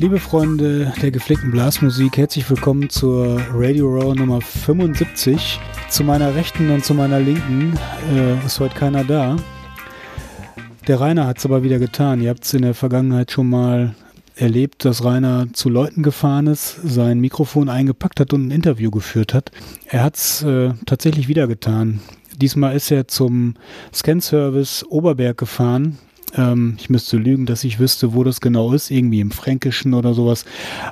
Liebe Freunde der gepflegten Blasmusik, herzlich willkommen zur Radio Row Nummer 75. Zu meiner Rechten und zu meiner Linken äh, ist heute keiner da. Der Rainer hat es aber wieder getan. Ihr habt es in der Vergangenheit schon mal erlebt, dass Rainer zu Leuten gefahren ist, sein Mikrofon eingepackt hat und ein Interview geführt hat. Er hat es äh, tatsächlich wieder getan. Diesmal ist er zum Scan-Service Oberberg gefahren ähm, ich müsste lügen, dass ich wüsste, wo das genau ist, irgendwie im Fränkischen oder sowas.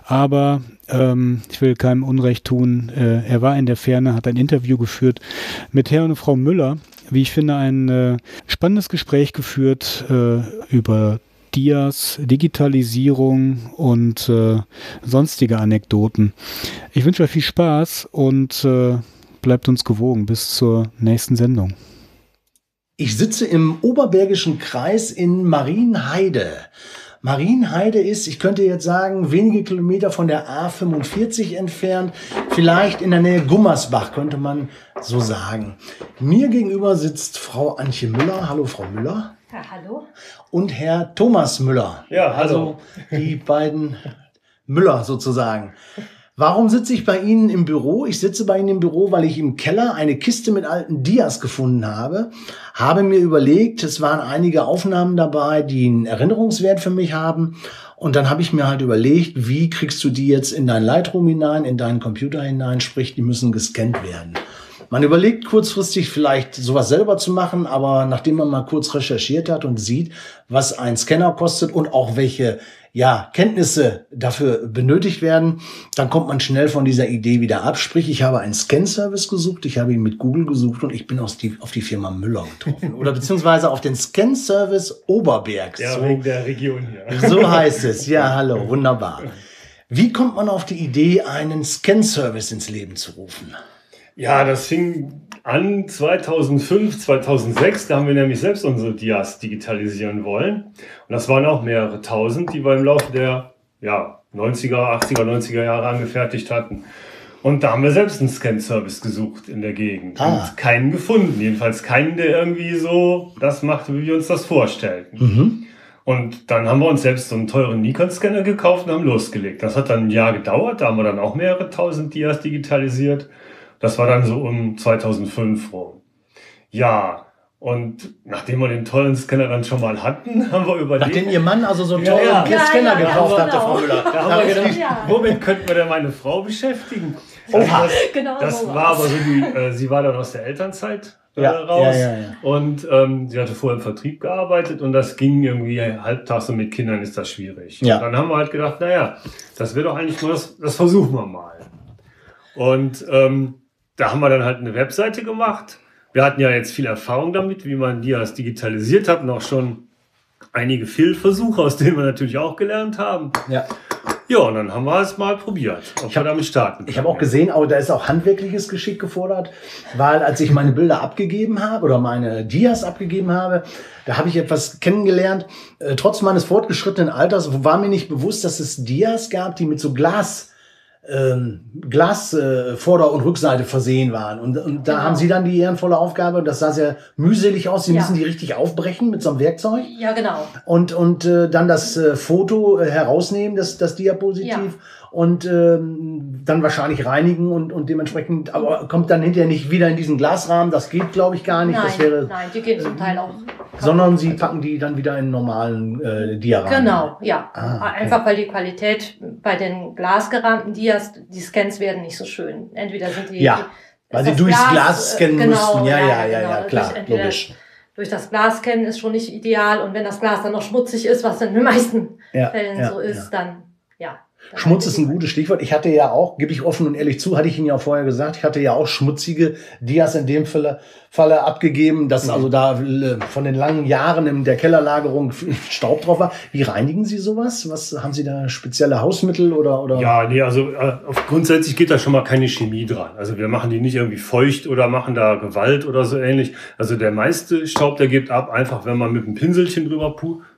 Aber ähm, ich will keinem Unrecht tun. Äh, er war in der Ferne, hat ein Interview geführt mit Herrn und Frau Müller. Wie ich finde, ein äh, spannendes Gespräch geführt äh, über Dias, Digitalisierung und äh, sonstige Anekdoten. Ich wünsche euch viel Spaß und äh, bleibt uns gewogen. Bis zur nächsten Sendung. Ich sitze im Oberbergischen Kreis in Marienheide. Marienheide ist, ich könnte jetzt sagen, wenige Kilometer von der A45 entfernt, vielleicht in der Nähe Gummersbach, könnte man so sagen. Mir gegenüber sitzt Frau Antje Müller. Hallo, Frau Müller. Ja, hallo. Und Herr Thomas Müller. Ja, hallo. Also die beiden Müller sozusagen. Warum sitze ich bei Ihnen im Büro? Ich sitze bei Ihnen im Büro, weil ich im Keller eine Kiste mit alten Dias gefunden habe. Habe mir überlegt, es waren einige Aufnahmen dabei, die einen Erinnerungswert für mich haben. Und dann habe ich mir halt überlegt, wie kriegst du die jetzt in dein Lightroom hinein, in deinen Computer hinein, sprich, die müssen gescannt werden. Man überlegt kurzfristig vielleicht sowas selber zu machen, aber nachdem man mal kurz recherchiert hat und sieht, was ein Scanner kostet und auch welche ja, Kenntnisse dafür benötigt werden, dann kommt man schnell von dieser Idee wieder ab. Sprich, ich habe einen Scan-Service gesucht, ich habe ihn mit Google gesucht und ich bin auf die, auf die Firma Müller getroffen. Oder beziehungsweise auf den Scan-Service Oberberg. Ja, so, wegen der Region hier. So heißt es. Ja, hallo, wunderbar. Wie kommt man auf die Idee, einen Scan-Service ins Leben zu rufen? Ja, das fing an 2005, 2006. Da haben wir nämlich selbst unsere Dias digitalisieren wollen. Und das waren auch mehrere tausend, die wir im Laufe der ja, 90er, 80er, 90er Jahre angefertigt hatten. Und da haben wir selbst einen Scan-Service gesucht in der Gegend. Ah. Und keinen gefunden. Jedenfalls keinen, der irgendwie so das macht, wie wir uns das vorstellten. Mhm. Und dann haben wir uns selbst so einen teuren Nikon-Scanner gekauft und haben losgelegt. Das hat dann ein Jahr gedauert. Da haben wir dann auch mehrere tausend Dias digitalisiert. Das war dann so um 2005 rum. Ja, und nachdem wir den tollen Scanner dann schon mal hatten, haben wir überlegt. Nachdem Ihr Mann also so einen tollen ja, ja. Scanner ja, gekauft hatte, Frau Müller. Da haben wir gedacht, womit könnten wir denn meine Frau beschäftigen? Oha. Das, genau das so war aber so die, äh, sie war dann aus der Elternzeit äh, raus. Und ähm, sie hatte vorher im Vertrieb gearbeitet und das ging irgendwie halbtags und mit Kindern ist das schwierig. Ja. Und dann haben wir halt gedacht, naja, das wäre doch eigentlich mal das, das versuchen wir mal. Und ähm, da haben wir dann halt eine Webseite gemacht. Wir hatten ja jetzt viel Erfahrung damit, wie man Dias digitalisiert hat auch schon einige Fehlversuche, aus denen wir natürlich auch gelernt haben. Ja. Ja, und dann haben wir es mal probiert, ob ich hab, wir damit starten können. Ich habe auch gesehen, aber da ist auch handwerkliches Geschick gefordert, weil als ich meine Bilder abgegeben habe oder meine Dias abgegeben habe, da habe ich etwas kennengelernt. Äh, trotz meines fortgeschrittenen Alters war mir nicht bewusst, dass es Dias gab, die mit so Glas ähm, Glas äh, Vorder- und Rückseite versehen waren. Und, und da genau. haben sie dann die ehrenvolle Aufgabe, das sah sehr mühselig aus, sie ja. müssen die richtig aufbrechen mit so einem Werkzeug. Ja, genau. Und, und äh, dann das äh, Foto äh, herausnehmen, das, das Diapositiv. Ja und ähm, dann wahrscheinlich reinigen und, und dementsprechend, aber kommt dann hinterher nicht wieder in diesen Glasrahmen, das geht glaube ich gar nicht. Nein, das wäre, nein, die gehen zum Teil auch. Sondern sie packen die dann wieder in normalen äh, Diarahmen. Genau, ja. Ah, okay. Einfach weil die Qualität bei den glasgerahmten Dias, die Scans werden nicht so schön. Entweder sind die. Ja, weil sie durchs Glas, Glas scannen genau, müssten. Ja, ja, ja, ja, genau. ja klar, logisch durch das Glas scannen ist schon nicht ideal und wenn das Glas dann noch schmutzig ist, was in den meisten ja, Fällen ja, so ist, ja. dann. Schmutz ist ein gutes Stichwort. Ich hatte ja auch, gebe ich offen und ehrlich zu, hatte ich Ihnen ja vorher gesagt, ich hatte ja auch schmutzige Dias in dem Falle, Falle abgegeben, dass mhm. also da äh, von den langen Jahren in der Kellerlagerung Staub drauf war. Wie reinigen Sie sowas? Was haben Sie da spezielle Hausmittel oder oder? Ja, nee, also äh, grundsätzlich geht da schon mal keine Chemie dran. Also wir machen die nicht irgendwie feucht oder machen da Gewalt oder so ähnlich. Also der meiste Staub, der geht ab, einfach wenn man mit einem Pinselchen drüber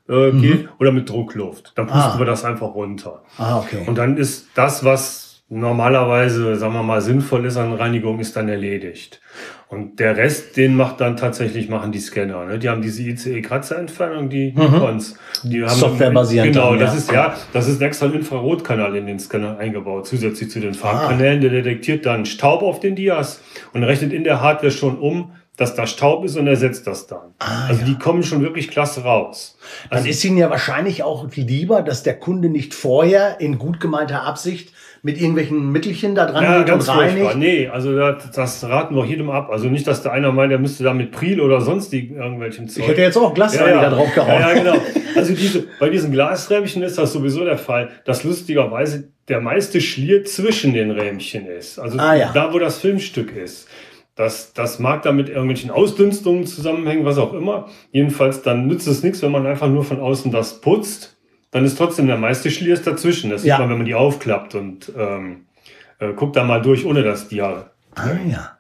äh, mhm. geht oder mit Druckluft. Dann pusten ah. wir das einfach runter. Ah, okay. Und dann ist das, was normalerweise, sagen wir mal, sinnvoll ist an Reinigung, ist dann erledigt. Und der Rest, den macht dann tatsächlich, machen die Scanner. Ne? Die haben diese ICE-Kratzerentfernung, die mhm. Die haben Software-basierend. Genau, das ja. ist ja, das ist ein extra Infrarotkanal in den Scanner eingebaut, zusätzlich zu den Farbkanälen. Ah. Der detektiert dann Staub auf den Dias und rechnet in der Hardware schon um, dass da Staub ist und ersetzt das dann. Ah, also ja. die kommen schon wirklich klasse raus. Also dann ist Ihnen ja wahrscheinlich auch lieber, dass der Kunde nicht vorher in gut gemeinter Absicht mit irgendwelchen Mittelchen da dran ja, geht ganz und reinigt. Furchtbar. Nee, also das, das raten wir jedem ab. Also nicht, dass der einer meint, der müsste da mit Pril oder sonst irgendwelchen Zeug. Ich hätte jetzt auch Glasreiniger ja, ja. drauf gehauen. Ja, ja, genau. Also diese, bei diesen Glasrämchen ist das sowieso der Fall, dass lustigerweise der meiste Schlier zwischen den Rämchen ist. Also ah, ja. da, wo das Filmstück ist. Das, das mag da mit irgendwelchen Ausdünstungen zusammenhängen, was auch immer. Jedenfalls, dann nützt es nichts, wenn man einfach nur von außen das putzt dann ist trotzdem der meiste Schliers dazwischen. Das ja. sieht man, wenn man die aufklappt und ähm, äh, guckt da mal durch, ohne dass die Ah ja.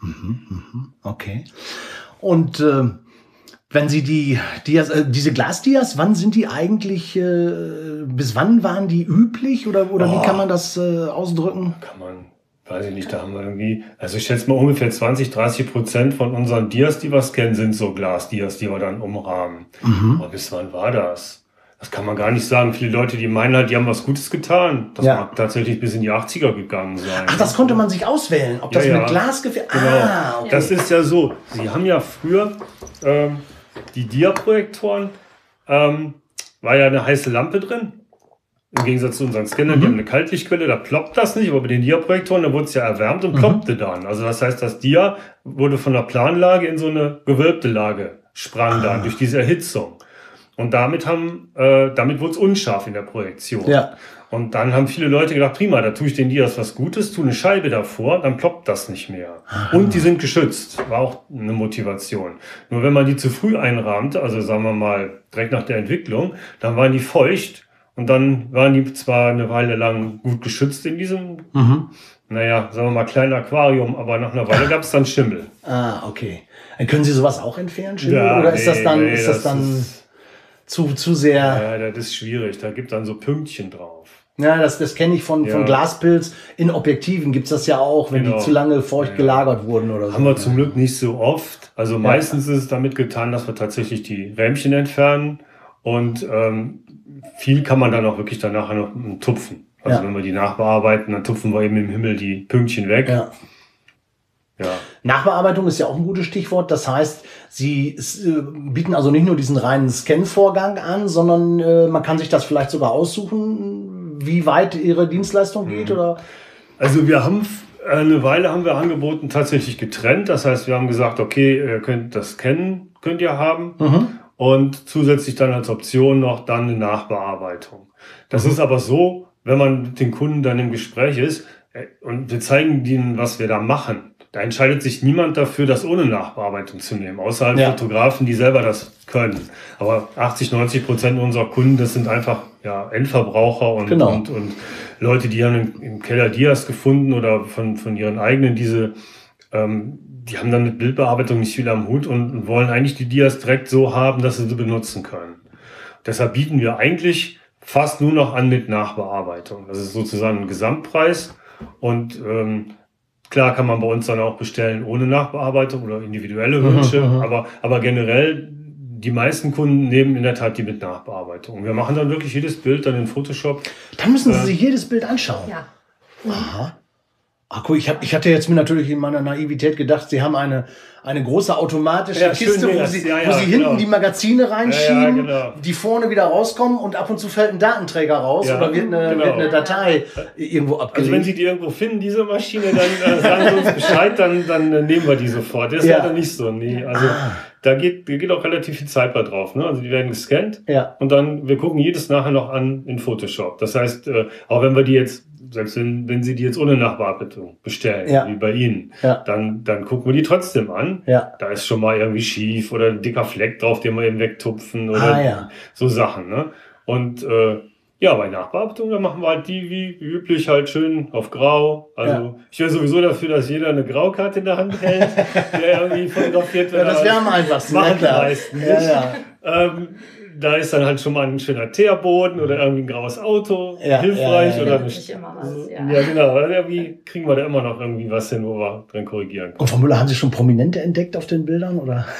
Mhm, mhm, okay. Und äh, wenn Sie die Dias, äh, diese Glasdias, wann sind die eigentlich, äh, bis wann waren die üblich oder, oder oh. wie kann man das äh, ausdrücken? Kann man, weiß ich nicht, da haben wir irgendwie, also ich schätze mal ungefähr 20, 30 Prozent von unseren Dias, die wir scannen, sind so Glasdias, die wir dann umrahmen. Mhm. Aber bis wann war das? Das kann man gar nicht sagen. Viele Leute, die meinen halt, die haben was Gutes getan. Das ja. mag tatsächlich bis in die 80er gegangen sein. Ach, das konnte man sich auswählen, ob das ja, mit Glas gefällt. Genau. Ah, okay. Das ist ja so. Sie haben ja früher ähm, die Dia-Projektoren, ähm, war ja eine heiße Lampe drin. Im Gegensatz zu unseren Scannern, mhm. die haben eine Kaltlichtquelle, da ploppt das nicht, aber bei den Dia-Projektoren, da wurde es ja erwärmt und mhm. ploppte dann. Also das heißt, das Dia wurde von der Planlage in so eine gewölbte Lage, sprang ah. dann durch diese Erhitzung. Und damit haben, äh, damit wurde es unscharf in der Projektion. Ja. Und dann haben viele Leute gedacht, prima, da tue ich den Dias was Gutes, tue eine Scheibe davor, dann ploppt das nicht mehr. Aha. Und die sind geschützt, war auch eine Motivation. Nur wenn man die zu früh einrahmte, also sagen wir mal direkt nach der Entwicklung, dann waren die feucht und dann waren die zwar eine Weile lang gut geschützt in diesem, mhm. naja, sagen wir mal, kleinen Aquarium, aber nach einer Weile gab es dann Schimmel. Ah, okay. Können Sie sowas auch entfernen, Schimmel? Ja, oder nee, ist das dann, nee, ist das, das dann... Ist, zu, zu sehr. Ja, das ist schwierig. Da gibt dann so Pünktchen drauf. Ja, das, das kenne ich von, ja. von Glaspilz. In Objektiven gibt's das ja auch, wenn genau. die zu lange feucht ja. gelagert wurden oder so. Haben wir zum Glück nicht so oft. Also meistens ist es damit getan, dass wir tatsächlich die Rämchen entfernen. Und ähm, viel kann man dann auch wirklich danach noch tupfen. Also wenn wir die nachbearbeiten, dann tupfen wir eben im Himmel die Pünktchen weg. Ja. Ja. Nachbearbeitung ist ja auch ein gutes Stichwort. Das heißt, Sie äh, bieten also nicht nur diesen reinen Scan-Vorgang an, sondern äh, man kann sich das vielleicht sogar aussuchen, wie weit Ihre Dienstleistung geht, mhm. oder? Also wir haben eine Weile haben wir angeboten tatsächlich getrennt. Das heißt, wir haben gesagt, okay, ihr könnt das kennen, könnt ihr haben. Mhm. Und zusätzlich dann als Option noch dann eine Nachbearbeitung. Das mhm. ist aber so, wenn man mit den Kunden dann im Gespräch ist äh, und wir zeigen ihnen, was wir da machen da entscheidet sich niemand dafür, das ohne Nachbearbeitung zu nehmen, außer halt ja. Fotografen, die selber das können. Aber 80, 90 Prozent unserer Kunden, das sind einfach ja, Endverbraucher und, genau. und, und Leute, die haben im Keller Dias gefunden oder von, von ihren eigenen diese, ähm, die haben dann mit Bildbearbeitung nicht viel am Hut und, wollen eigentlich die Dias direkt so haben, dass sie sie benutzen können. Deshalb bieten wir eigentlich fast nur noch an mit Nachbearbeitung. Das ist sozusagen ein Gesamtpreis und ähm, Klar kann man bei uns dann auch bestellen ohne Nachbearbeitung oder individuelle Wünsche, mhm, aber, aber generell die meisten Kunden nehmen in der Tat die mit Nachbearbeitung. Wir machen dann wirklich jedes Bild dann in Photoshop. Dann müssen Sie äh, sich jedes Bild anschauen. Ja. Aha. Ach cool, ich, hab, ich hatte jetzt mir natürlich in meiner Naivität gedacht, Sie haben eine, eine große automatische ja, Kiste, wo Sie, ja, ja, wo Sie genau. hinten die Magazine reinschieben, genau. die vorne wieder rauskommen und ab und zu fällt ein Datenträger raus oder wird eine, genau. wird eine Datei irgendwo abgelegt. Also wenn Sie die irgendwo finden, diese Maschine, dann äh, sagen Sie uns Bescheid, dann, dann äh, nehmen wir die sofort. Das ist leider nicht so. Nee, also ah. Da geht, da geht auch relativ viel Zeit bei drauf. Ne? Also die werden gescannt ja. und dann, wir gucken jedes nachher noch an in Photoshop. Das heißt, äh, auch wenn wir die jetzt selbst wenn, wenn Sie die jetzt ohne Nachbearbeitung bestellen, ja. wie bei Ihnen, ja. dann, dann gucken wir die trotzdem an. Ja. Da ist schon mal irgendwie schief oder ein dicker Fleck drauf, den wir eben wegtupfen oder ah, so Sachen. Ne? Und äh, ja, bei Nachbearbeitung, da machen wir halt die wie üblich halt schön auf grau. Also ich wäre sowieso dafür, dass jeder eine Graukarte in der Hand hält, der irgendwie fotografiert wird. Ja, das wäre am einfachsten. Machen ja, klar. Ja, ja. Ähm, da ist dann halt schon mal ein schöner Teerboden oder irgendwie ein graues Auto ja, hilfreich ja, ja, oder nicht. Immer was, ja. ja, genau. Irgendwie kriegen wir da immer noch irgendwie was hin, wo wir drin korrigieren können. Und Frau Müller, haben Sie schon Prominente entdeckt auf den Bildern oder?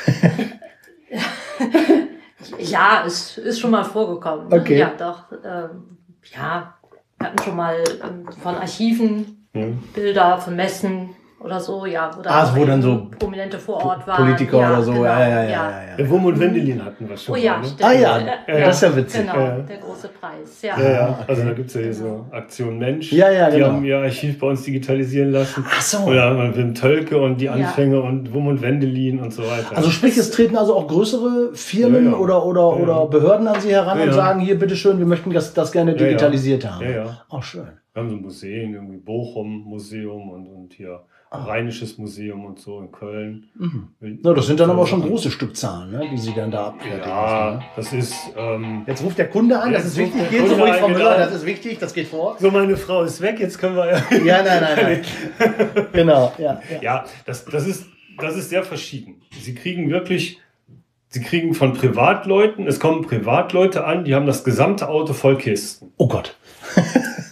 ja, es ist schon mal vorgekommen. Okay. Ja, doch. Ähm, ja, wir hatten schon mal ähm, von Archiven. Bilder von Messen oder so, ja, wo, ah, wo dann so Prominente vor Ort waren. Politiker ja, oder so, genau, ja, ja, ja. ja, ja. Wum und Wendelin hatten wir schon. Oh ja, ne? stimmt. Ah ja, ja, das ist ja witzig. Genau, der große Preis, ja. Ja, ja. Also da gibt es ja hier so Aktion Mensch. Ja, ja, die genau. haben ihr Archiv bei uns digitalisieren lassen. Ach so. Oder man Wim Tölke und die Anfänge und Wum und Wendelin und so weiter. Also sprich, es treten also auch größere Firmen oder, oder, oder Behörden an Sie heran und sagen, hier, bitteschön, wir möchten das, das gerne digitalisiert haben. Ja, ja. Auch schön. Wir haben so Museen, irgendwie Bochum Museum und, und hier Rheinisches Museum und so in Köln. Mhm. Na, das sind dann aber auch schon große Stückzahlen, ne, die Sie dann da abfertigen. Ja, ne? das ist. Ähm, jetzt ruft der Kunde an, das ist wichtig. Gehen Sie ruhig, Frau Müller, das ist wichtig, das geht vor. So, meine Frau ist weg, jetzt können wir. ja, nein, nein, nein. genau, ja. Ja, ja das, das, ist, das ist sehr verschieden. Sie kriegen wirklich. Sie kriegen von Privatleuten, es kommen Privatleute an, die haben das gesamte Auto voll Kisten. Oh Gott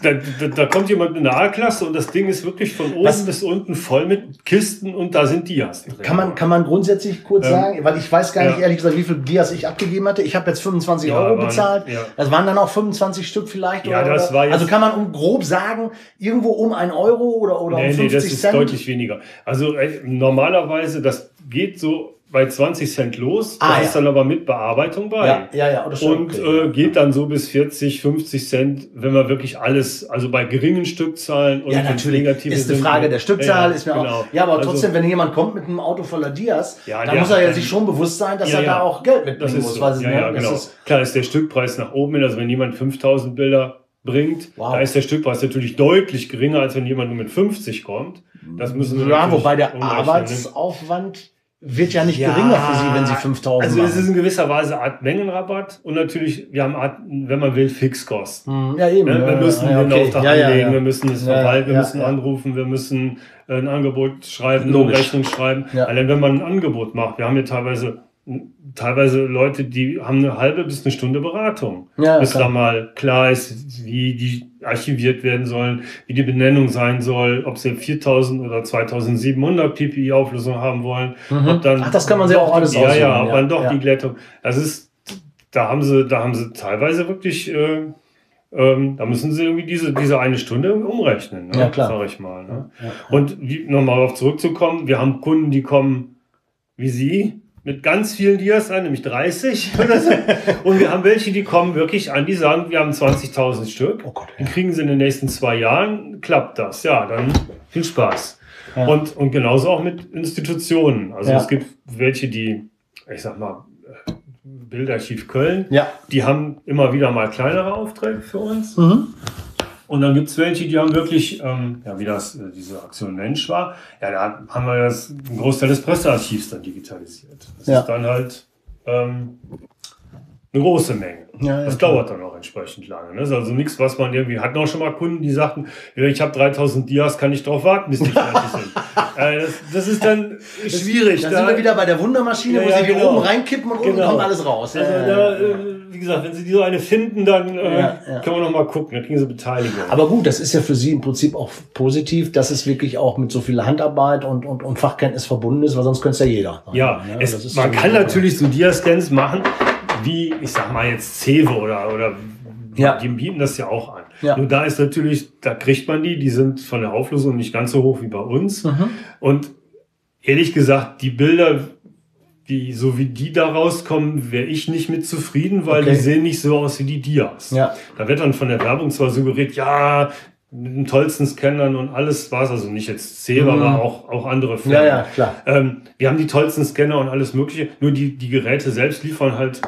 da, da, da, kommt jemand in der A-Klasse und das Ding ist wirklich von oben Was? bis unten voll mit Kisten und da sind Dias. Drin. Kann man, kann man grundsätzlich kurz ähm, sagen, weil ich weiß gar nicht ja. ehrlich gesagt, wie viel Dias ich abgegeben hatte. Ich habe jetzt 25 ja, Euro waren, bezahlt. Ja. Das waren dann auch 25 Stück vielleicht. Ja, oder, das war jetzt, also kann man um grob sagen, irgendwo um ein Euro oder, oder nee, um 50 nee, das ist Cent? deutlich weniger. Also äh, normalerweise, das geht so bei 20 Cent los, ah, da ist dann aber mit Bearbeitung bei. Ja, ja, ja. Oder schon, und okay. äh, geht dann so bis 40, 50 Cent, wenn man wirklich alles, also bei geringen Stückzahlen und ja, natürlich. negative ist eine Frage der Stückzahl, ja, ist mir genau. auch. Ja, aber also, trotzdem, wenn jemand kommt mit einem Auto voller Dias, ja, dann muss er ja sich schon bewusst sein, dass er da auch Geld mitbringen muss. So. ja, ja, genau. Ist Klar ist der Stückpreis nach oben hin, also wenn jemand 5000 Bilder bringt, wow. da ist der Stückpreis natürlich deutlich geringer, als wenn jemand nur mit 50 kommt. Das müssen wir Ja, wobei der Arbeitsaufwand wird ja nicht ja, geringer für Sie, wenn Sie 5000 Also es ist in gewisser Weise Art Mengenrabatt und natürlich, wir haben Art, wenn man will, Fixkosten. Hm, ja, eben. Ne? Wir müssen ja, den okay. Auftrag ja, anlegen, wir müssen es verwalten, wir müssen anrufen, wir müssen ein Angebot schreiben, eine Rechnung schreiben. Allein wenn man ein Angebot macht, wir haben ja teilweise teilweise Leute, die haben eine halbe bis eine Stunde Beratung, ja, bis klar. da mal klar ist, wie die archiviert werden sollen, wie die Benennung sein soll, ob sie 4000 oder 2700 PPI Auflösung haben wollen, mhm. ob dann Ach, das kann man sich auch alles Ja, aussuchen, ja, ob ja, dann doch ja. die Glättung. Das ist, da haben sie, da haben sie teilweise wirklich, äh, ähm, da müssen sie irgendwie diese, diese eine Stunde umrechnen, ne? ja, klar. sag ich mal. Ne? Und wie, nochmal darauf zurückzukommen, wir haben Kunden, die kommen wie Sie, mit ganz vielen Dias an, nämlich 30 oder so. Und wir haben welche, die kommen wirklich an, die sagen, wir haben 20.000 Stück. Oh Gott. Die kriegen sie in den nächsten zwei Jahren, klappt das. Ja, dann viel Spaß. Ja. Und, und genauso auch mit Institutionen. Also ja. es gibt welche, die, ich sag mal, Bildarchiv Köln, ja. die haben immer wieder mal kleinere Aufträge für uns. Mhm. Und dann gibt es welche, die haben wirklich, ähm, ja, wie das äh, diese Aktion Mensch war, ja, da haben wir das einen Großteil des Pressearchivs dann digitalisiert. Das ja. ist dann halt ähm, eine große Menge. Ja, das dauert dann auch entsprechend lange. Ne? Das ist also nichts, was man irgendwie, hatten auch schon mal Kunden, die sagten, ich habe 3000 Dias, kann ich darauf warten, bis die fertig sind. äh, das, das, ist dann schwierig. Da, da sind wir wieder bei der Wundermaschine, ja, wo sie genau. oben reinkippen und genau. unten kommt alles raus. Also da, äh, wie gesagt, wenn sie so eine finden, dann äh, ja, können wir noch mal gucken, dann kriegen sie Beteiligung. Aber gut, das ist ja für sie im Prinzip auch positiv, dass es wirklich auch mit so viel Handarbeit und, und, und Fachkenntnis verbunden ist, weil sonst könnte es ja jeder. Ja, ne? es, man kann natürlich so Dia-Scans machen, wie, ich sag mal jetzt Cevo oder, oder ja. die bieten das ja auch an. Ja. Nur da ist natürlich, da kriegt man die, die sind von der Auflösung nicht ganz so hoch wie bei uns. Mhm. Und ehrlich gesagt, die Bilder, die, so wie die da rauskommen, wäre ich nicht mit zufrieden, weil okay. die sehen nicht so aus wie die Dias. Ja. Da wird dann von der Werbung zwar suggeriert, ja, mit den tollsten Scannern und alles war es, also nicht jetzt Ceva, mhm. aber auch, auch andere Firmen. Ja, ja, klar. Ähm, wir haben die tollsten Scanner und alles mögliche, nur die, die Geräte selbst liefern halt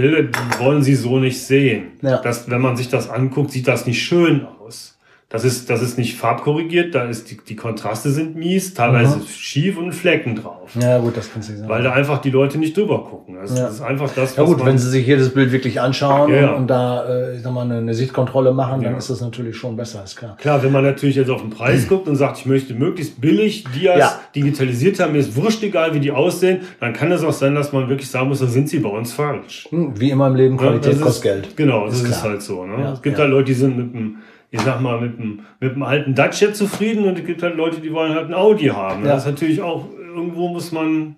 Bilder, die wollen sie so nicht sehen. Ja. Das, wenn man sich das anguckt, sieht das nicht schön aus. Das ist, das ist nicht farbkorrigiert, da ist die, die Kontraste sind mies, teilweise mhm. schief und Flecken drauf. Ja, gut, das kann sich sagen. Weil da einfach die Leute nicht drüber gucken. Das, ja. ist einfach das, was Ja gut, wenn sie sich hier das Bild wirklich anschauen ja, ja. und da, äh, ich sag mal, eine, eine Sichtkontrolle machen, dann ist das natürlich schon besser, ist klar. Klar, wenn man natürlich jetzt auf den Preis guckt und sagt, ich möchte möglichst billig Dias digitalisiert haben, mir ist wurscht egal, wie die aussehen, dann kann es auch sein, dass man wirklich sagen muss, da sind sie bei uns falsch. Hm, wie immer im Leben, Qualität kostet Geld. Genau, das ist, ist halt so. Ne? es gibt halt Leute, die sind mit einem ich sag mal, mit dem, mit dem alten Dacia zufrieden und es gibt halt Leute, die wollen halt ein Audi haben. Ja. Das ist natürlich auch, irgendwo muss man,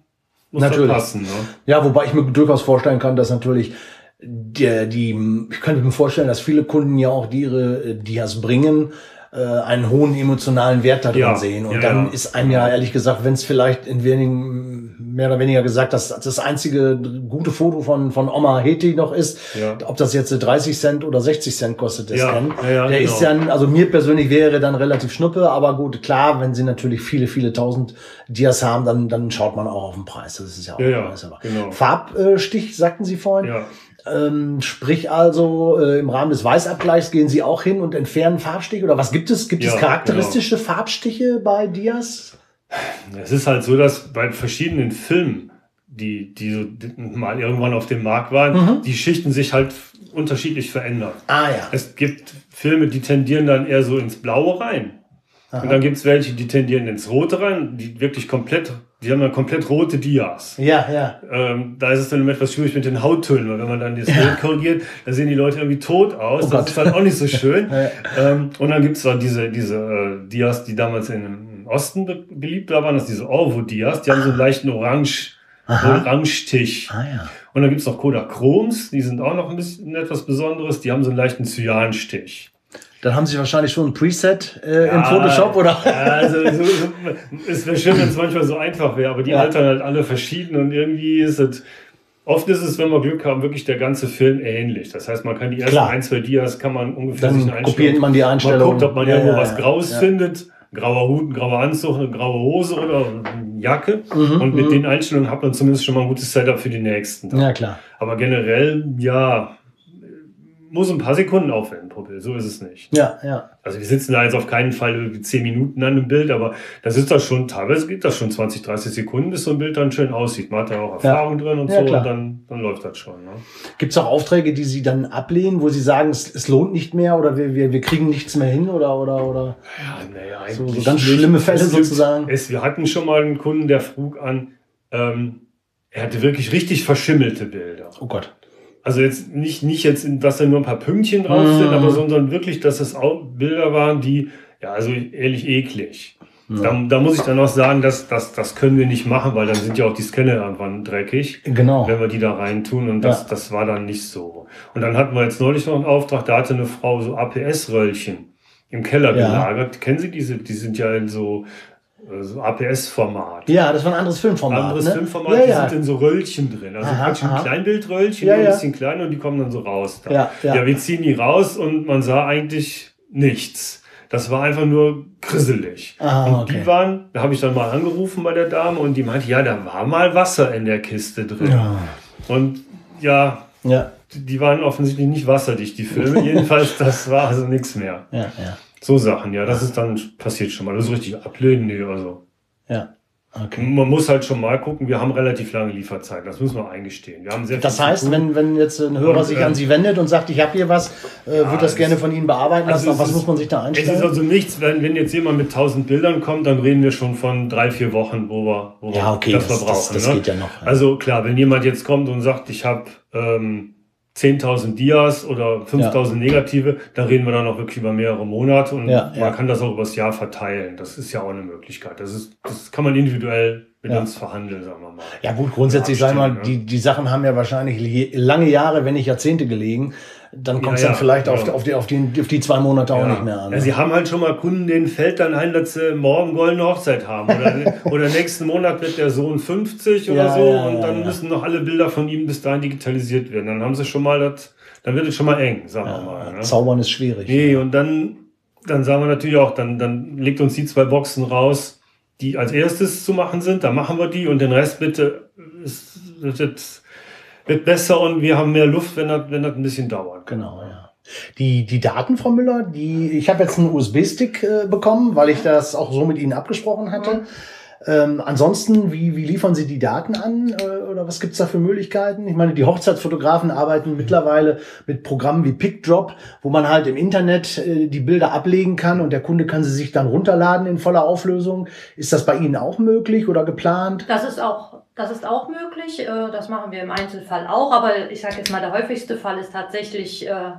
muss natürlich. passen. Ne? Ja, wobei ich mir durchaus vorstellen kann, dass natürlich der, die, ich könnte mir vorstellen, dass viele Kunden ja auch die ihre Dias bringen, äh, einen hohen emotionalen Wert da drin ja, sehen. Und ja, dann ja. ist einem ja ehrlich gesagt, wenn es vielleicht in wenigen, mehr oder weniger gesagt, dass das einzige gute Foto von, von Oma Heti noch ist, ob das jetzt 30 Cent oder 60 Cent kostet, das ja, Scan. der genau. ist ja, also mir persönlich wäre dann relativ schnuppe, aber gut, klar, wenn sie natürlich viele, viele tausend Dias haben, dann, dann schaut man auch auf den Preis. Das ist ja auch ja, Preis, genau. Farbstich, sagten Sie vorhin. Ja. Ähm, sprich also, äh, im Rahmen des Weißabgleichs gehen Sie auch hin und entfernen Farbstiche? Oder was gibt es? Gibt ja, es charakteristische genau. Farbstiche bei Dias? Es ist halt so, dass bei verschiedenen Filmen, die, die so mal irgendwann auf dem Markt waren, mhm. die Schichten sich halt unterschiedlich verändern. Ah ja. Es gibt Filme, die tendieren dann eher so ins Blaue rein. Aha. Und dann gibt es welche, die tendieren ins Rote rein, die wirklich komplett die haben dann komplett rote Dias. Ja, ja. Ähm, da ist es dann immer etwas schwierig mit den Hauttönen, weil wenn man dann das ja. Rot korrigiert, dann sehen die Leute irgendwie tot aus. Oh das Gott. ist dann auch nicht so schön. ja. ähm, und dann gibt's es diese, diese äh, Dias, die damals im Osten be beliebt waren, das diese Orvo-Dias, die haben so einen leichten Orange, Orange-Stich. Ah, ja. Und dann gibt's noch Kodachroms, die sind auch noch ein bisschen etwas Besonderes, die haben so einen leichten Cyanstich. Dann haben Sie wahrscheinlich schon ein Preset äh, ja, im Photoshop, oder? Also so, so, es wäre schön, wenn es manchmal so einfach wäre, aber die ja. altern halt alle verschieden und irgendwie ist es. Oft ist es, wenn wir Glück haben, wirklich der ganze Film ähnlich. Das heißt, man kann die ersten Klar. ein, zwei Dias kann man ungefähr Dann sich einstellen. kopiert man die Einstellung. Man guckt, ob man ja, irgendwo was Graues findet. Grauer Hut, ein grauer Anzug, eine graue Hose oder eine Jacke. Mhm, und mit mhm. den Einstellungen hat man zumindest schon mal ein gutes Setup für die nächsten. Ja, klar. Aber generell, ja, muss ein paar Sekunden aufwenden Bild. So ist es nicht. Ja, ja. Also wir sitzen da jetzt auf keinen Fall zehn Minuten an einem Bild, aber das ist das schon, teilweise geht das schon 20, 30 Sekunden, bis so ein Bild dann schön aussieht. Man hat da auch Erfahrung ja. drin und ja, so klar. und dann, dann läuft das schon. Ne? Gibt es auch Aufträge, die Sie dann ablehnen, wo Sie sagen, es, es lohnt nicht mehr oder wir, wir, wir kriegen nichts mehr hin oder oder oder ja, naja, so, so ganz schlimme Fälle es sozusagen? Es, wir hatten schon mal einen Kunden, der frug an, ähm, er hatte wirklich richtig verschimmelte Bilder. Oh Gott. Also jetzt nicht, nicht jetzt, dass da nur ein paar Pünktchen drauf sind, mm. aber sondern wirklich, dass es auch Bilder waren, die, ja, also ehrlich eklig. Ja. Da, da muss ich dann auch sagen, dass, dass das können wir nicht machen, weil dann sind ja auch die Scanner irgendwann dreckig. Genau. Wenn wir die da rein tun und das, ja. das war dann nicht so. Und dann hatten wir jetzt neulich noch einen Auftrag, da hatte eine Frau so APS-Röllchen im Keller ja. gelagert. Kennen Sie diese? Die sind ja in so so APS-Format. Ja, das war ein anderes Filmformat. Anderes ne? Filmformat, ja, die ja. sind in so Röllchen drin. Also aha, praktisch ein Kleinbildröllchen, ja, ein bisschen kleiner und die kommen dann so raus. Da. Ja, ja. ja, wir ziehen die raus und man sah eigentlich nichts. Das war einfach nur grisselig. Ah, und okay. die waren, da habe ich dann mal angerufen bei der Dame und die meinte, ja, da war mal Wasser in der Kiste drin. Ja. Und ja, ja, die waren offensichtlich nicht wasserdicht, die Filme. Jedenfalls, das war also nichts mehr. Ja, ja. So Sachen, ja, das ist dann passiert schon mal. Das ist richtig ablehnen, nee, also. Ja. Okay. Man muss halt schon mal gucken, wir haben relativ lange Lieferzeit, das müssen wir eingestehen. Wir haben sehr das heißt, wenn, wenn jetzt ein Hörer und, sich an äh, Sie wendet und sagt, ich habe hier was, äh, ja, würde das gerne von Ihnen bearbeiten lassen, also was muss man sich da einstellen? Es ist also nichts, wenn, wenn jetzt jemand mit 1000 Bildern kommt, dann reden wir schon von drei, vier Wochen, wo wir, wo ja, okay, das, das, wir brauchen. Das, das ne? geht ja noch. Ja. Also klar, wenn jemand jetzt kommt und sagt, ich habe ähm, 10.000 Dias oder 5.000 ja. Negative, dann reden wir dann auch wirklich über mehrere Monate und ja, man ja. kann das auch übers Jahr verteilen. Das ist ja auch eine Möglichkeit. Das ist, das kann man individuell mit uns verhandeln, sagen wir mal. Ja gut, grundsätzlich sagen wir mal, ne? die, die Sachen haben ja wahrscheinlich lange Jahre, wenn nicht Jahrzehnte gelegen dann kommt es ja, dann vielleicht ja. auf, die, auf, die, auf, die, auf die zwei Monate auch nicht mehr an. Ja, Sie haben halt schon mal Kunden, denen fällt dann ein, dass sie morgen goldene Hochzeit haben. Oder, oder nächsten Monat wird der Sohn 50 oder so und dann müssen noch alle Bilder von ihm bis dahin digitalisiert werden. Dann haben sie schon mal das, dann wird es schon mal eng, sagen wir mal. Ne? Zaubern ist schwierig. Nee, und dann, dann sagen wir natürlich auch, dann, dann legt uns die zwei Boxen raus, die als erstes zu machen sind, dann machen wir die und den Rest bitte, es wird wird besser und wir haben mehr Luft, wenn das, wenn das ein bisschen dauert. Genau, ja. Die, die Daten, Frau Müller, die, ich habe jetzt einen USB-Stick äh, bekommen, weil ich das auch so mit Ihnen abgesprochen hatte. Mhm. Ähm, ansonsten, wie, wie liefern Sie die Daten an äh, oder was gibt's da für Möglichkeiten? Ich meine, die Hochzeitsfotografen arbeiten mittlerweile mit Programmen wie PickDrop, wo man halt im Internet äh, die Bilder ablegen kann und der Kunde kann sie sich dann runterladen in voller Auflösung. Ist das bei Ihnen auch möglich oder geplant? Das ist auch, das ist auch möglich. Äh, das machen wir im Einzelfall auch, aber ich sage jetzt mal, der häufigste Fall ist tatsächlich äh,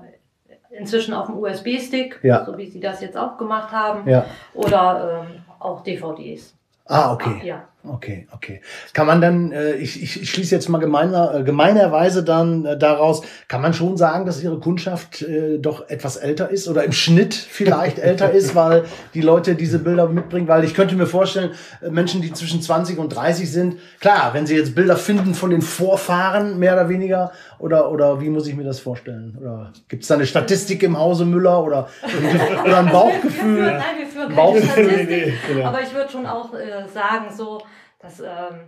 inzwischen auf dem USB-Stick, ja. so wie Sie das jetzt auch gemacht haben, ja. oder ähm, auch DVDs. Ah, okay. Ja. Okay, okay. Kann man dann, äh, ich, ich, ich schließe jetzt mal gemeiner, äh, gemeinerweise dann äh, daraus, kann man schon sagen, dass Ihre Kundschaft äh, doch etwas älter ist oder im Schnitt vielleicht älter ist, weil die Leute diese Bilder mitbringen? Weil ich könnte mir vorstellen, äh, Menschen, die zwischen 20 und 30 sind, klar, wenn sie jetzt Bilder finden von den Vorfahren, mehr oder weniger, oder, oder wie muss ich mir das vorstellen? Oder gibt es da eine Statistik im Hause Müller oder, oder ein Bauchgefühl? Nein, wir führen keine Statistik, nee, nee, genau. aber ich würde schon auch äh, sagen, so, dass ähm,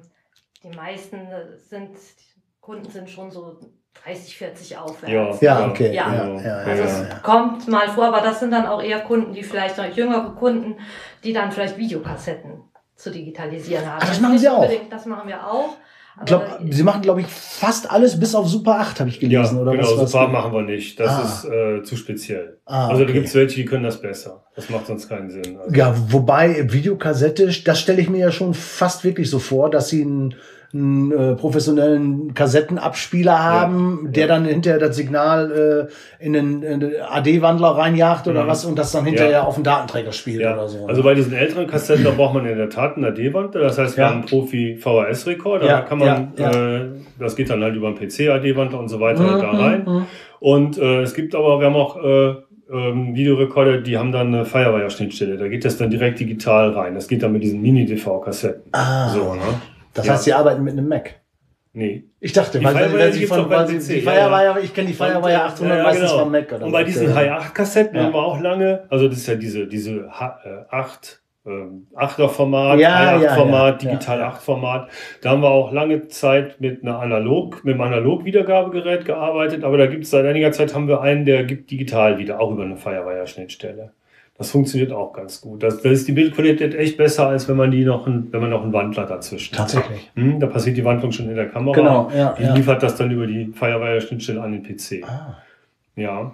die meisten sind, Kunden sind schon so 30, 40 aufwärts. Ja, ja okay. Ja. Ja, ja, also es kommt mal vor, aber das sind dann auch eher Kunden, die vielleicht noch jüngere Kunden, die dann vielleicht Videokassetten zu digitalisieren haben. Ach, das machen Sie auch. Das machen wir auch. Glaub, Sie machen, glaube ich, fast alles bis auf Super 8, habe ich gelesen. Ja, oder genau, was, was Super 8 machen wir nicht. Das ah. ist äh, zu speziell. Ah, also okay. da gibt es welche, die können das besser. Das macht sonst keinen Sinn. Also. Ja, wobei Videokassette, das stelle ich mir ja schon fast wirklich so vor, dass Sie ein einen äh, professionellen Kassettenabspieler haben, ja, der ja. dann hinterher das Signal äh, in den, den AD-Wandler reinjagt oder mhm. was und das dann hinterher ja. auf den Datenträger spielt oder so. Also bei diesen älteren Kassetten, da braucht man in der Tat einen AD-Wandler. Das heißt, wir haben einen Profi-VHS-Rekorder. da kann man, Äh, das geht dann halt über einen PC-AD-Wandler und so weiter mhm. da rein. Mhm. Und äh, es gibt aber, wir haben auch äh, ähm, Videorekorder, die haben dann eine Firewire-Schnittstelle. Da geht das dann direkt digital rein. Das geht dann mit diesen Mini-DV-Kassetten. Ah. So, ne? Das ja. heißt, Sie arbeiten mit einem Mac? Nee. Ich dachte, die weil, Firewire weil Sie von, weil Sie, die Firewire, ja, ich kenne die Firewire 800 ja, meistens genau. vom Mac. Oder Und bei diesen Hi8-Kassetten haben wir auch lange, also das ist ja diese, diese 8, ähm, 8er Format, ja, ja, Format, ja, digital ja. 8 Format. Da haben wir auch lange Zeit mit einer Analog, mit einem Analog-Wiedergabegerät gearbeitet, aber da gibt es seit einiger Zeit haben wir einen, der gibt digital wieder, auch über eine Firewire-Schnittstelle. Das funktioniert auch ganz gut. Das, das ist die Bildqualität echt besser, als wenn man die noch, ein, wenn man noch einen Wandler dazwischen hat. Tatsächlich. Hm, da passiert die Wandlung schon in der Kamera. Genau, ja. Die ja. liefert das dann über die Firewire-Schnittstelle an den PC. Ah. Ja.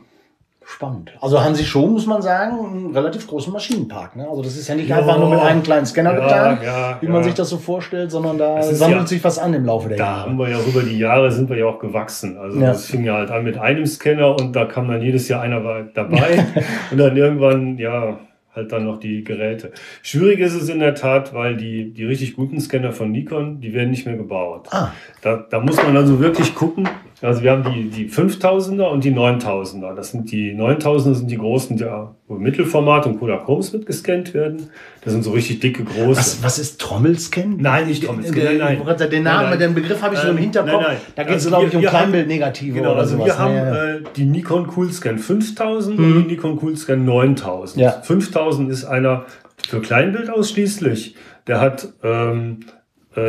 Spannend. Also haben Sie schon, muss man sagen, einen relativ großen Maschinenpark. Ne? Also das ist ja nicht ja, einfach nur mit einem kleinen Scanner ja, getan, ja, wie man sich das so vorstellt, sondern da sammelt sich was an im Laufe der da Jahre. Da haben wir ja über die Jahre sind wir ja auch gewachsen. Also das fing ja halt an mit einem Scanner und da kam dann jedes Jahr einer dabei und dann irgendwann, ja, halt dann noch die Geräte. Schwierig ist es in der Tat, weil die, die richtig guten Scanner von Nikon, die werden nicht mehr gebaut. Ah. Da, da muss man also wirklich gucken, also wir haben die, die 5000er und die 9000er. Das sind die 9000er sind die großen, die wo Mittelformat und Kodachroms mit gescannt werden. Das sind so richtig dicke, große. Was, was ist Trommelscan? Nein, nicht Trommelscan. Nein, nein. Den Namen, nein, nein. den Begriff habe ich so im Hinterkopf. Nein, nein. Da geht es, also glaube ich, um Kleinbildnegative genau, oder also sowas. Wir haben ja. äh, die Nikon Coolscan 5000 mhm. und die Nikon Coolscan 9000. Ja. 5000 ist einer für Kleinbild ausschließlich. Der hat ähm, äh,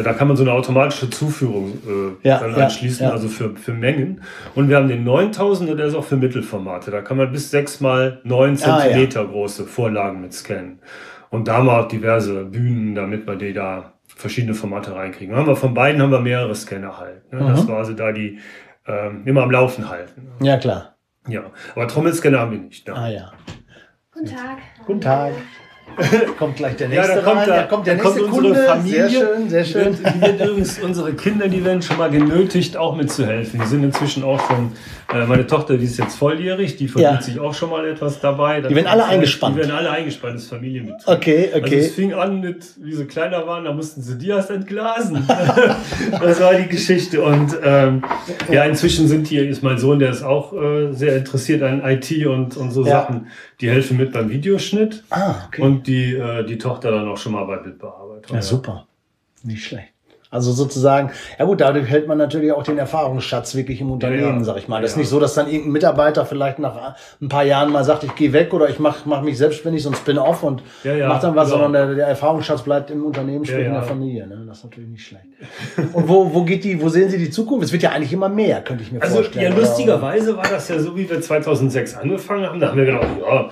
da kann man so eine automatische Zuführung äh, ja, dann anschließen, ja, also für, für Mengen. Und wir haben den 9000er, der ist auch für Mittelformate. Da kann man bis 6 mal 9 Zentimeter ah, große Vorlagen mit scannen. Und da haben wir auch diverse Bühnen, damit wir die da verschiedene Formate reinkriegen. Haben wir von beiden haben wir mehrere Scanner halt. Ne? Mhm. Das war also da die ähm, immer am Laufen halten. Ja, klar. Ja, aber Trommelscanner haben wir nicht. Ne? Ah ja. Guten Tag. Guten Tag. kommt gleich der nächste ja, da kommt. Da, da kommt der nächste kommt unsere Kunde. Familie. Sehr schön, sehr schön. Die, die wird übrigens, unsere Kinder, die werden schon mal genötigt, auch mitzuhelfen. Die sind inzwischen auch schon, äh, meine Tochter, die ist jetzt volljährig, die verdient ja. sich auch schon mal etwas dabei. Das die werden alle eingespannt. Die werden alle eingespannt, das Familienbetrieb. Okay, okay. Also es fing an mit, wie sie kleiner waren, da mussten sie Dias entglasen. das war die Geschichte. Und ähm, ja, inzwischen sind hier, ist mein Sohn, der ist auch äh, sehr interessiert an IT und, und so ja. Sachen. Die helfen mit beim Videoschnitt. Ah, okay. Und die, äh, die Tochter dann auch schon mal bei Bildbearbeitung. Ja, super. Nicht schlecht. Also sozusagen, ja gut, dadurch hält man natürlich auch den Erfahrungsschatz wirklich im Unternehmen, ja, sag ich mal. Das ist nicht so, dass dann irgendein Mitarbeiter vielleicht nach ein paar Jahren mal sagt, ich gehe weg oder ich mache mach mich selbstständig, so ein Spin-off und ja, ja, mach dann was, genau. sondern der, der, Erfahrungsschatz bleibt im Unternehmen, sprich in der Familie. Ne? Das ist natürlich nicht schlecht. und wo, wo geht die, wo sehen Sie die Zukunft? Es wird ja eigentlich immer mehr, könnte ich mir also, vorstellen. Also ja, lustigerweise war das ja so, wie wir 2006 angefangen haben. Da haben wir gedacht, ja,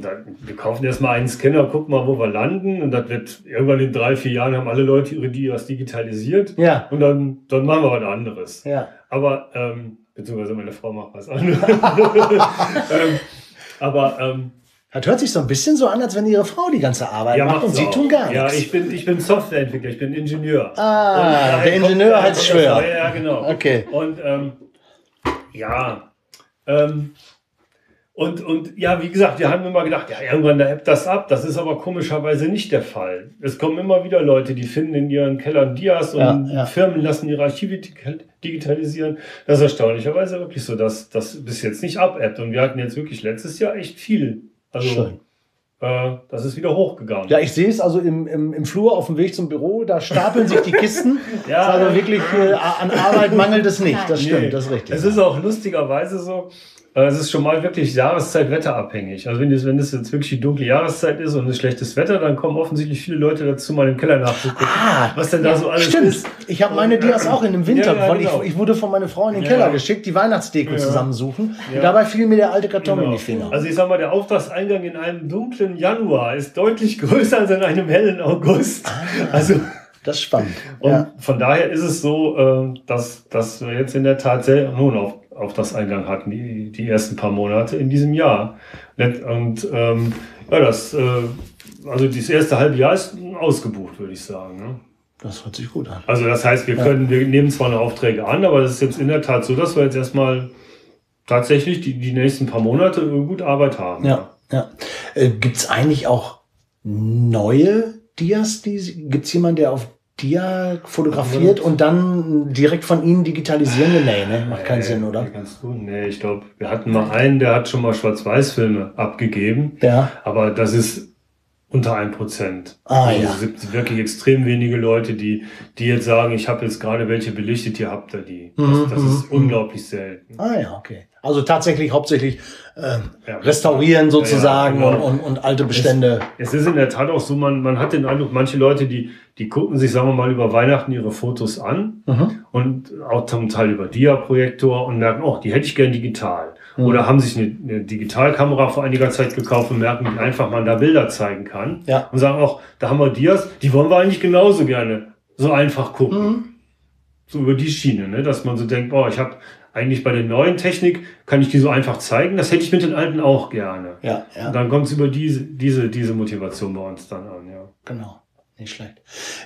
dann, wir kaufen erstmal einen Scanner, gucken mal, wo wir landen. Und das wird irgendwann in drei, vier Jahren haben alle Leute ihre Dias digitalisiert. Ja. Und dann, dann machen wir was anderes. Ja. Aber, ähm, beziehungsweise meine Frau macht was anderes. ähm, aber, ähm, das hört sich so ein bisschen so an, als wenn Ihre Frau die ganze Arbeit ja, macht und Sie auch. tun gar nichts. Ja, ich bin, ich bin Softwareentwickler, ich bin Ingenieur. Ah, der Ingenieur hat es schwer. Ja, genau. Okay. Und ähm, ja, ähm, und, und ja, wie gesagt, wir haben immer gedacht, ja, irgendwann da ebbt das ab. Das ist aber komischerweise nicht der Fall. Es kommen immer wieder Leute, die finden in ihren Kellern Dias und ja, ja. Firmen lassen ihre Archive digitalisieren. Das ist erstaunlicherweise wirklich so, dass das bis jetzt nicht abebbt. Und wir hatten jetzt wirklich letztes Jahr echt viel. Also, Schön. Äh, das ist wieder hochgegangen. Ja, ich sehe es also im, im, im Flur auf dem Weg zum Büro, da stapeln sich die Kisten. ja, also wirklich äh, an Arbeit mangelt es nicht. Das stimmt, nee. das ist richtig. Es ist auch lustigerweise so, es ist schon mal wirklich Jahreszeit-wetterabhängig. Also wenn das, wenn das jetzt wirklich die dunkle Jahreszeit ist und es schlechtes Wetter, dann kommen offensichtlich viele Leute dazu, mal im Keller nachzugucken, ah, was denn da so alles stimmt. ist. Ich habe meine Dias auch in dem Winter, ja, ja, genau. ich, ich, wurde von meiner Frau in den ja. Keller geschickt, die Weihnachtsdeko zusammensuchen. Dabei fiel mir der alte Karton genau. in die Finger. Also ich sag mal, der Auftragseingang in einem dunklen Januar ist deutlich größer als in einem hellen August. Ah. Also das ist spannend. Und von daher ist es so, äh, dass, dass wir jetzt in der Tat sehr, nun auf auf das Eingang hatten, die, die ersten paar Monate in diesem Jahr. Und ähm, ja, das, äh, also das erste halbe Jahr ist ausgebucht, würde ich sagen. Ne? Das hört sich gut an. Also das heißt, wir können, ja. wir nehmen zwar noch Aufträge an, aber es ist jetzt in der Tat so, dass wir jetzt erstmal tatsächlich die, die nächsten paar Monate gut Arbeit haben. Ja, ja. Äh, Gibt es eigentlich auch neue Dias? Gibt es jemanden, der auf Dia fotografiert und dann direkt von ihnen digitalisieren? Nee, ne? Macht keinen nee, Sinn, oder? Kannst du? Nee, ich glaube, wir hatten mal einen, der hat schon mal Schwarz-Weiß-Filme abgegeben. Ja. Aber das ist unter ein Prozent. Ah, also ja. Es gibt wirklich extrem wenige Leute, die, die jetzt sagen, ich habe jetzt gerade welche belichtet, hier habt ihr die. Das, mhm, das ist mhm, mhm. unglaublich selten. Ah ja, okay. Also tatsächlich hauptsächlich äh, ja, restaurieren sozusagen ja, genau. und, und, und, alte Bestände. Es, es, ist in der Tat auch so, man, man hat den Eindruck, manche Leute, die, die gucken sich, sagen wir mal, über Weihnachten ihre Fotos an mhm. und auch zum Teil über Dia-Projektor und merken, oh, die hätte ich gern digital. Mhm. Oder haben sich eine, eine, Digitalkamera vor einiger Zeit gekauft und merken, wie einfach man da Bilder zeigen kann. Ja. Und sagen auch, da haben wir Dias, die wollen wir eigentlich genauso gerne so einfach gucken. Mhm. So über die Schiene, ne? dass man so denkt, boah, ich habe eigentlich bei der neuen Technik kann ich die so einfach zeigen. Das hätte ich mit den alten auch gerne. Ja, ja. Und dann kommt es über diese, diese, diese Motivation bei uns dann an, ja. Genau. Nicht schlecht.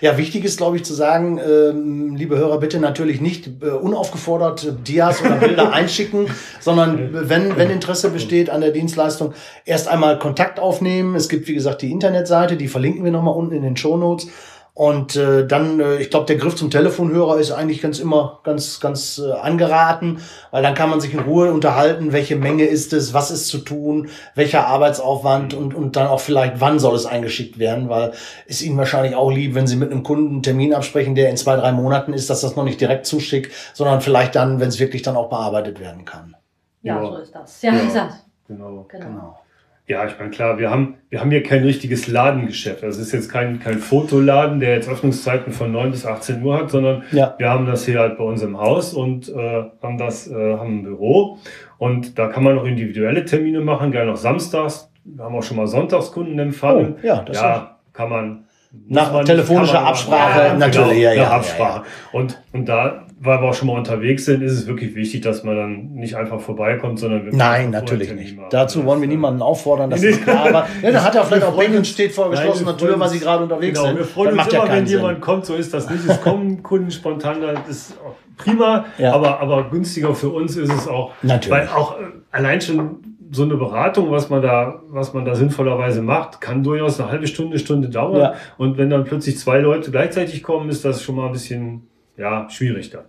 Ja, wichtig ist, glaube ich, zu sagen, ähm, liebe Hörer, bitte natürlich nicht äh, unaufgefordert Dias oder Bilder einschicken, sondern wenn, wenn Interesse besteht an der Dienstleistung, erst einmal Kontakt aufnehmen. Es gibt, wie gesagt, die Internetseite, die verlinken wir nochmal unten in den Show Notes. Und äh, dann, äh, ich glaube, der Griff zum Telefonhörer ist eigentlich ganz immer ganz, ganz äh, angeraten, weil dann kann man sich in Ruhe unterhalten, welche Menge ist es, was ist zu tun, welcher Arbeitsaufwand und, und dann auch vielleicht, wann soll es eingeschickt werden, weil es Ihnen wahrscheinlich auch lieb, wenn Sie mit einem Kunden einen Termin absprechen, der in zwei, drei Monaten ist, dass das noch nicht direkt zuschickt, sondern vielleicht dann, wenn es wirklich dann auch bearbeitet werden kann. Ja, ja. so ist das. Ja, ja. Ist das. Genau. genau. genau. Ja, ich meine, klar, wir haben, wir haben hier kein richtiges Ladengeschäft. Das ist jetzt kein, kein Fotoladen, der jetzt Öffnungszeiten von 9 bis 18 Uhr hat, sondern ja. wir haben das hier halt bei uns im Haus und äh, haben das, äh, haben ein Büro. Und da kann man auch individuelle Termine machen, gerne auch samstags. Wir haben auch schon mal Sonntagskunden empfangen. Oh, ja, das ja, kann man. Nach telefonischer Absprache, ja, natürlich, genau, ja, ja. Absprache. Ja, ja. Und, und da weil wir auch schon mal unterwegs sind, ist es wirklich wichtig, dass man dann nicht einfach vorbeikommt, sondern wirklich. Nein, natürlich nicht. Macht. Dazu wollen wir niemanden auffordern, das ist klar. Aber ja, dann hat er vielleicht auch Bänken steht vor geschlossener Tür, weil sie gerade unterwegs genau, sind. Wir freuen uns immer, wenn Sinn. jemand kommt, so ist das nicht. Es kommen Kunden spontan, das ist prima, ja. aber, aber günstiger für uns ist es auch. Natürlich. Weil auch äh, allein schon so eine Beratung, was man da, was man da sinnvollerweise macht, kann durchaus eine halbe Stunde, Stunde dauern. Ja. Und wenn dann plötzlich zwei Leute gleichzeitig kommen, ist das schon mal ein bisschen ja, schwierig dann.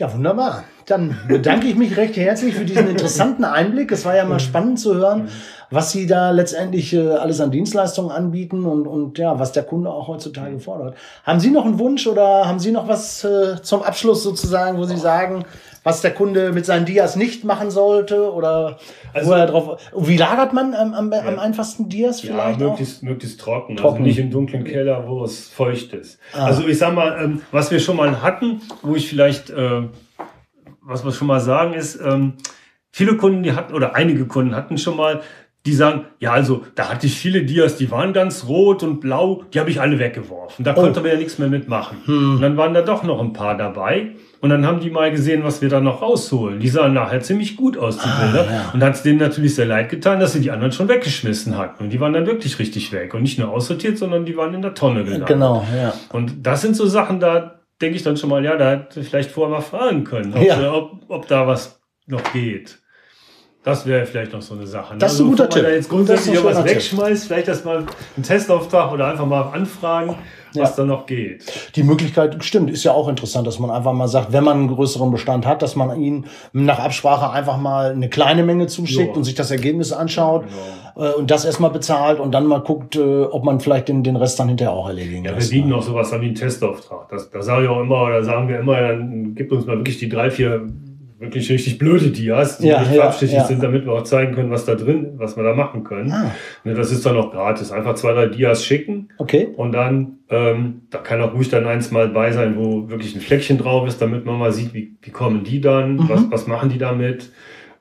Ja, wunderbar. Dann bedanke ich mich recht herzlich für diesen interessanten Einblick. Es war ja mal spannend zu hören, was Sie da letztendlich äh, alles an Dienstleistungen anbieten und, und ja, was der Kunde auch heutzutage fordert. Haben Sie noch einen Wunsch oder haben Sie noch was äh, zum Abschluss sozusagen, wo Sie sagen, was der Kunde mit seinen Dias nicht machen sollte oder also, wo er drauf. Wie lagert man am, am, am einfachsten Dias vielleicht? Ja, möglichst, auch? möglichst trocken, trocken. Also nicht im dunklen Keller, wo es feucht ist. Ah. Also ich sag mal, ähm, was wir schon mal hatten, wo ich vielleicht, äh, was wir schon mal sagen, ist, ähm, viele Kunden, die hatten, oder einige Kunden hatten schon mal die sagen, ja, also da hatte ich viele Dias, die waren ganz rot und blau, die habe ich alle weggeworfen. Da oh. konnte man ja nichts mehr mitmachen. Hm. Und dann waren da doch noch ein paar dabei. Und dann haben die mal gesehen, was wir da noch rausholen. Die sahen nachher ziemlich gut aus, die ah, Bilder. Ja. Und hat es denen natürlich sehr leid getan, dass sie die anderen schon weggeschmissen hatten. Und die waren dann wirklich richtig weg. Und nicht nur aussortiert, sondern die waren in der Tonne gelandet. Genau, ja. Und das sind so Sachen, da denke ich dann schon mal, ja, da hätte vielleicht vorher mal fragen können, ob, ja. ob, ob da was noch geht. Das wäre vielleicht noch so eine Sache. Ne? Das ist ein also, guter Tipp. Wenn man da jetzt grundsätzlich was wegschmeißt, vielleicht das mal einen Testauftrag oder einfach mal anfragen, was ja. da noch geht. Die Möglichkeit stimmt, ist ja auch interessant, dass man einfach mal sagt, wenn man einen größeren Bestand hat, dass man ihn nach Absprache einfach mal eine kleine Menge zuschickt ja. und sich das Ergebnis anschaut genau. Äh, und das erstmal bezahlt und dann mal guckt, äh, ob man vielleicht den, den Rest dann hinterher auch erledigen Ja, wir bieten noch sowas an wie einen Testauftrag. Das, da sage ich auch immer, oder sagen wir immer, dann gibt uns mal wirklich die drei, vier wirklich richtig blöde Dias, die ja, nicht ja, ja. sind, damit wir auch zeigen können, was da drin, was wir da machen können. Ah. Ne, das ist dann auch gratis. Einfach zwei, drei Dias schicken. Okay. Und dann, ähm, da kann auch ruhig dann eins mal bei sein, wo wirklich ein Fleckchen drauf ist, damit man mal sieht, wie, wie kommen die dann, mhm. was, was machen die damit.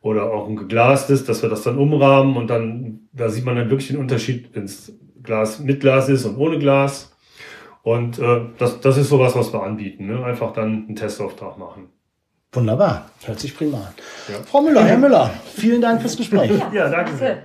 Oder auch ein geglastes, dass wir das dann umrahmen und dann, da sieht man dann wirklich den Unterschied, wenn es Glas mit Glas ist und ohne Glas. Und äh, das, das ist sowas, was wir anbieten. Ne? Einfach dann einen Testauftrag machen. Wunderbar, hört sich prima an. Ja. Frau Müller, Herr Müller, vielen Dank fürs Gespräch. Ja, danke sehr.